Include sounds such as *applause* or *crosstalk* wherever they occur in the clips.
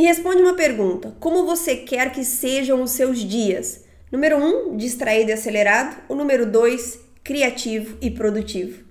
Me responde uma pergunta: como você quer que sejam os seus dias? Número 1, um, distraído e acelerado. O número 2, criativo e produtivo.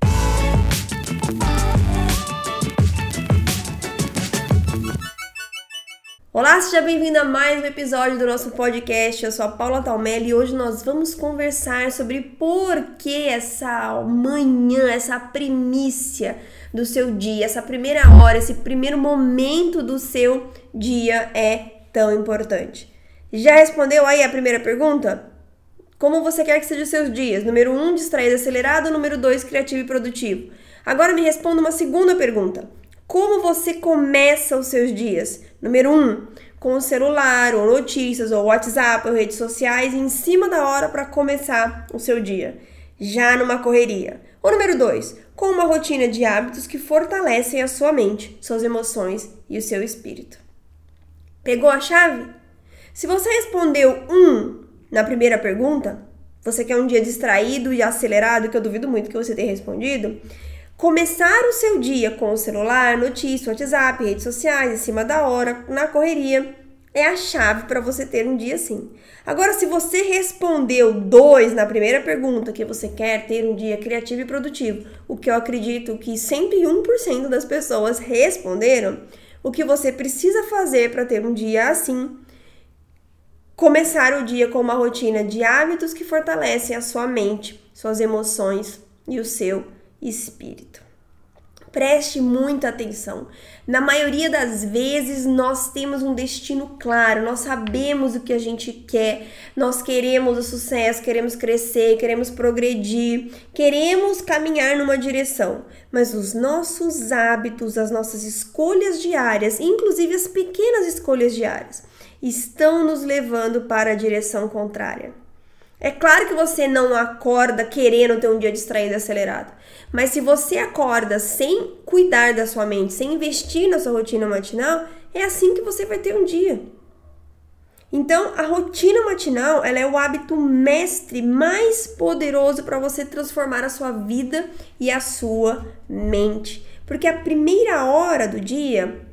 Olá, seja bem-vindo a mais um episódio do nosso podcast. Eu sou a Paula Talmelli e hoje nós vamos conversar sobre por que essa manhã, essa primícia do seu dia, essa primeira hora, esse primeiro momento do seu dia é tão importante. Já respondeu aí a primeira pergunta? Como você quer que sejam seus dias? Número 1, um, distraído acelerado. Número 2, criativo e produtivo. Agora me responda uma segunda pergunta. Como você começa os seus dias? Número 1, um, com o celular, ou notícias, ou WhatsApp, ou redes sociais, em cima da hora para começar o seu dia, já numa correria. Ou número 2, com uma rotina de hábitos que fortalecem a sua mente, suas emoções e o seu espírito. Pegou a chave? Se você respondeu um na primeira pergunta, você quer um dia distraído e acelerado, que eu duvido muito que você tenha respondido, Começar o seu dia com o celular, notícia, WhatsApp, redes sociais, em cima da hora, na correria, é a chave para você ter um dia assim. Agora, se você respondeu dois na primeira pergunta, que você quer ter um dia criativo e produtivo, o que eu acredito que 101% das pessoas responderam, o que você precisa fazer para ter um dia assim? Começar o dia com uma rotina de hábitos que fortalecem a sua mente, suas emoções e o seu espírito. Preste muita atenção. Na maioria das vezes, nós temos um destino claro, nós sabemos o que a gente quer, nós queremos o sucesso, queremos crescer, queremos progredir, queremos caminhar numa direção, mas os nossos hábitos, as nossas escolhas diárias, inclusive as pequenas escolhas diárias, estão nos levando para a direção contrária. É claro que você não acorda querendo ter um dia distraído e acelerado. Mas se você acorda sem cuidar da sua mente, sem investir na sua rotina matinal, é assim que você vai ter um dia. Então, a rotina matinal, ela é o hábito mestre mais poderoso para você transformar a sua vida e a sua mente. Porque a primeira hora do dia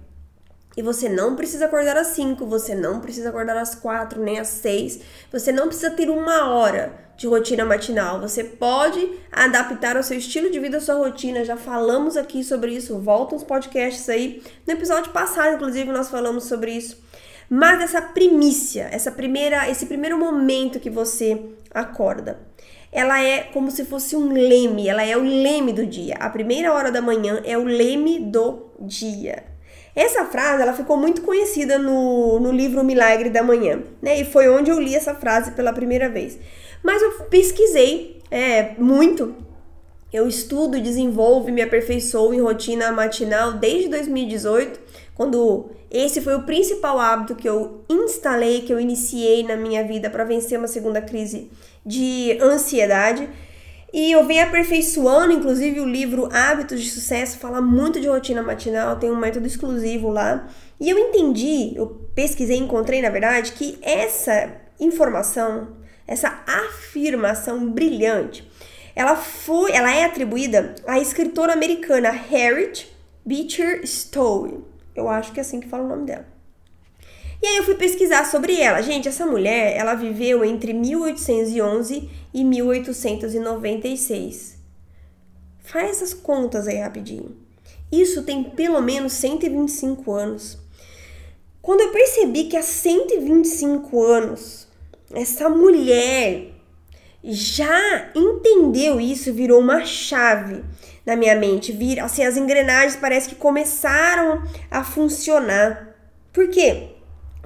e você não precisa acordar às 5, você não precisa acordar às 4, nem às 6. Você não precisa ter uma hora de rotina matinal. Você pode adaptar ao seu estilo de vida, a sua rotina. Já falamos aqui sobre isso. Volta uns podcasts aí. No episódio passado, inclusive, nós falamos sobre isso. Mas essa primícia, essa primeira, esse primeiro momento que você acorda, ela é como se fosse um leme, ela é o leme do dia. A primeira hora da manhã é o leme do dia. Essa frase ela ficou muito conhecida no, no livro Milagre da Manhã, né? E foi onde eu li essa frase pela primeira vez. Mas eu pesquisei é, muito. Eu estudo, desenvolvo e me aperfeiçoo em rotina matinal desde 2018, quando esse foi o principal hábito que eu instalei, que eu iniciei na minha vida para vencer uma segunda crise de ansiedade. E eu venho aperfeiçoando, inclusive o livro Hábitos de Sucesso fala muito de rotina matinal, tem um método exclusivo lá. E eu entendi, eu pesquisei, encontrei na verdade, que essa informação, essa afirmação brilhante, ela foi, ela é atribuída à escritora americana Harriet Beecher Stowe. Eu acho que é assim que fala o nome dela. E aí eu fui pesquisar sobre ela. Gente, essa mulher, ela viveu entre 1811 e 1896. Faz essas contas aí rapidinho. Isso tem pelo menos 125 anos. Quando eu percebi que há 125 anos essa mulher já entendeu isso, virou uma chave na minha mente. Vir, assim, as engrenagens parece que começaram a funcionar. Por quê?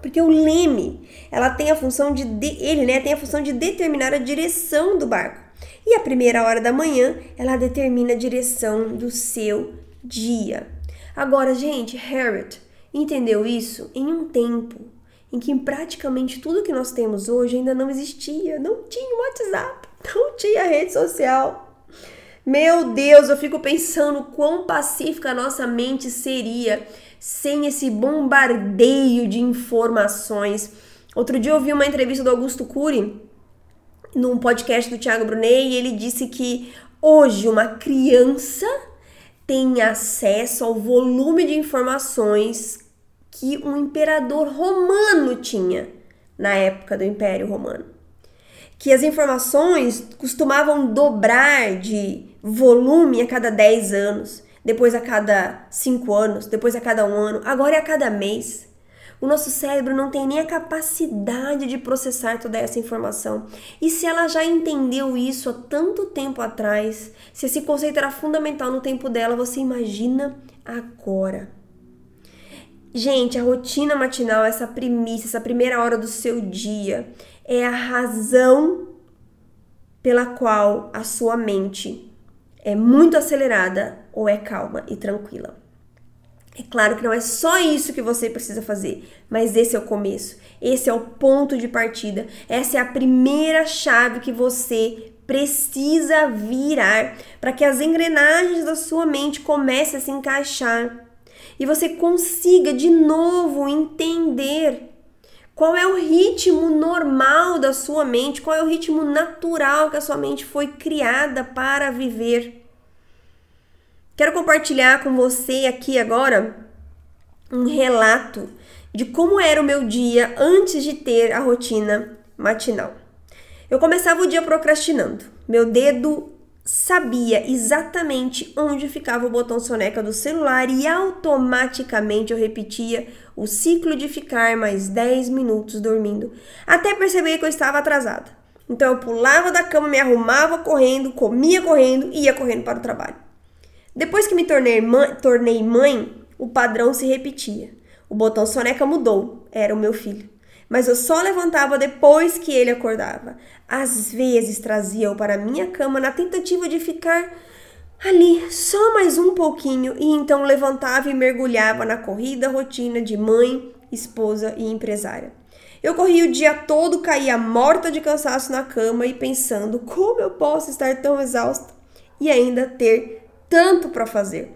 Porque o leme, ela tem a função de, de ele, né, tem a função de determinar a direção do barco. E a primeira hora da manhã, ela determina a direção do seu dia. Agora, gente, Harriet entendeu isso em um tempo em que praticamente tudo que nós temos hoje ainda não existia. Não tinha WhatsApp, *laughs* não tinha rede social. Meu Deus, eu fico pensando quão pacífica a nossa mente seria sem esse bombardeio de informações. Outro dia eu ouvi uma entrevista do Augusto Cury num podcast do Thiago Brunet e ele disse que hoje uma criança tem acesso ao volume de informações que um imperador romano tinha na época do Império Romano. Que as informações costumavam dobrar de volume a cada 10 anos, depois a cada 5 anos, depois a cada um ano, agora é a cada mês. O nosso cérebro não tem nem a capacidade de processar toda essa informação. E se ela já entendeu isso há tanto tempo atrás, se esse conceito era fundamental no tempo dela, você imagina agora. Gente, a rotina matinal, essa primícia, essa primeira hora do seu dia, é a razão pela qual a sua mente é muito acelerada ou é calma e tranquila. É claro que não é só isso que você precisa fazer, mas esse é o começo, esse é o ponto de partida, essa é a primeira chave que você precisa virar para que as engrenagens da sua mente comecem a se encaixar e você consiga de novo entender qual é o ritmo normal da sua mente, qual é o ritmo natural que a sua mente foi criada para viver. Quero compartilhar com você aqui agora um relato de como era o meu dia antes de ter a rotina matinal. Eu começava o dia procrastinando. Meu dedo sabia exatamente onde ficava o botão soneca do celular e automaticamente eu repetia o ciclo de ficar mais 10 minutos dormindo, até perceber que eu estava atrasada. Então eu pulava da cama, me arrumava correndo, comia correndo e ia correndo para o trabalho. Depois que me tornei mãe, tornei mãe, o padrão se repetia. O botão soneca mudou, era o meu filho. Mas eu só levantava depois que ele acordava. Às vezes trazia-o para minha cama na tentativa de ficar ali só mais um pouquinho e então levantava e mergulhava na corrida rotina de mãe, esposa e empresária. Eu corria o dia todo, caía morta de cansaço na cama e pensando como eu posso estar tão exausta e ainda ter tanto para fazer.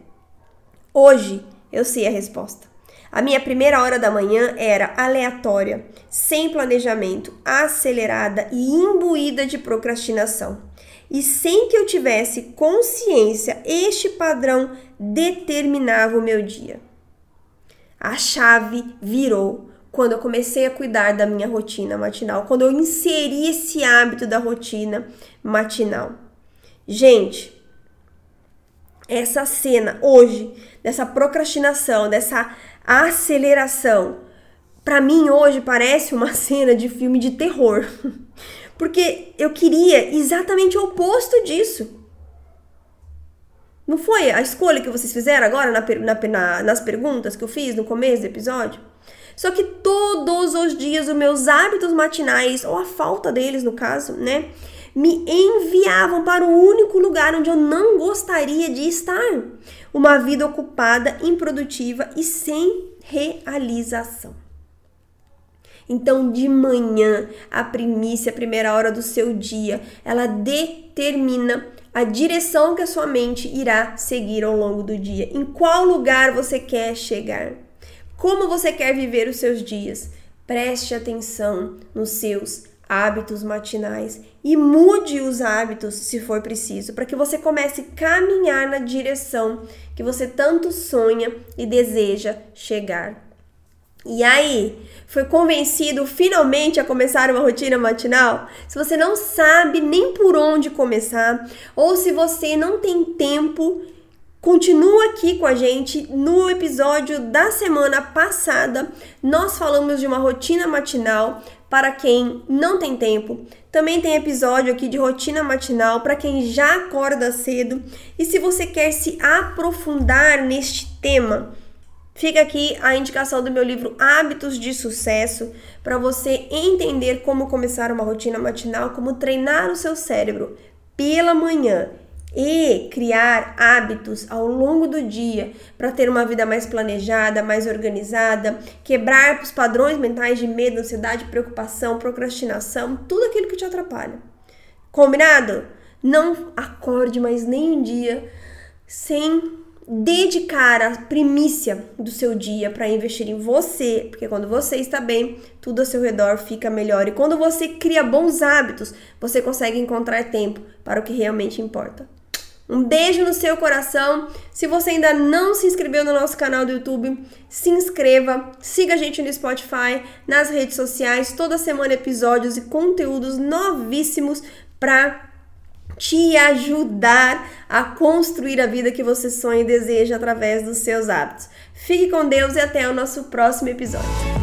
Hoje eu sei a resposta. A minha primeira hora da manhã era aleatória, sem planejamento, acelerada e imbuída de procrastinação. E sem que eu tivesse consciência, este padrão determinava o meu dia. A chave virou quando eu comecei a cuidar da minha rotina matinal, quando eu inseri esse hábito da rotina matinal. Gente, essa cena hoje, dessa procrastinação, dessa aceleração, para mim hoje parece uma *laughs* cena de filme de terror. *laughs* Porque eu queria exatamente o oposto disso. Não foi a escolha que vocês fizeram agora na, na, na, nas perguntas que eu fiz no começo do episódio? Só que todos os dias os meus hábitos matinais, ou a falta deles no caso, né? me enviavam para o único lugar onde eu não gostaria de estar. Uma vida ocupada, improdutiva e sem realização. Então, de manhã, a primícia, a primeira hora do seu dia, ela determina a direção que a sua mente irá seguir ao longo do dia. Em qual lugar você quer chegar? Como você quer viver os seus dias? Preste atenção nos seus hábitos matinais e mude os hábitos se for preciso, para que você comece a caminhar na direção que você tanto sonha e deseja chegar. E aí, foi convencido finalmente a começar uma rotina matinal? Se você não sabe nem por onde começar, ou se você não tem tempo Continua aqui com a gente. No episódio da semana passada, nós falamos de uma rotina matinal para quem não tem tempo. Também tem episódio aqui de rotina matinal para quem já acorda cedo. E se você quer se aprofundar neste tema, fica aqui a indicação do meu livro Hábitos de Sucesso para você entender como começar uma rotina matinal, como treinar o seu cérebro pela manhã e criar hábitos ao longo do dia para ter uma vida mais planejada, mais organizada, quebrar os padrões mentais de medo, ansiedade, preocupação, procrastinação, tudo aquilo que te atrapalha. Combinado? Não acorde mais nem um dia sem dedicar a primícia do seu dia para investir em você, porque quando você está bem, tudo ao seu redor fica melhor. E quando você cria bons hábitos, você consegue encontrar tempo para o que realmente importa. Um beijo no seu coração. Se você ainda não se inscreveu no nosso canal do YouTube, se inscreva, siga a gente no Spotify, nas redes sociais, toda semana episódios e conteúdos novíssimos para te ajudar a construir a vida que você sonha e deseja através dos seus hábitos. Fique com Deus e até o nosso próximo episódio.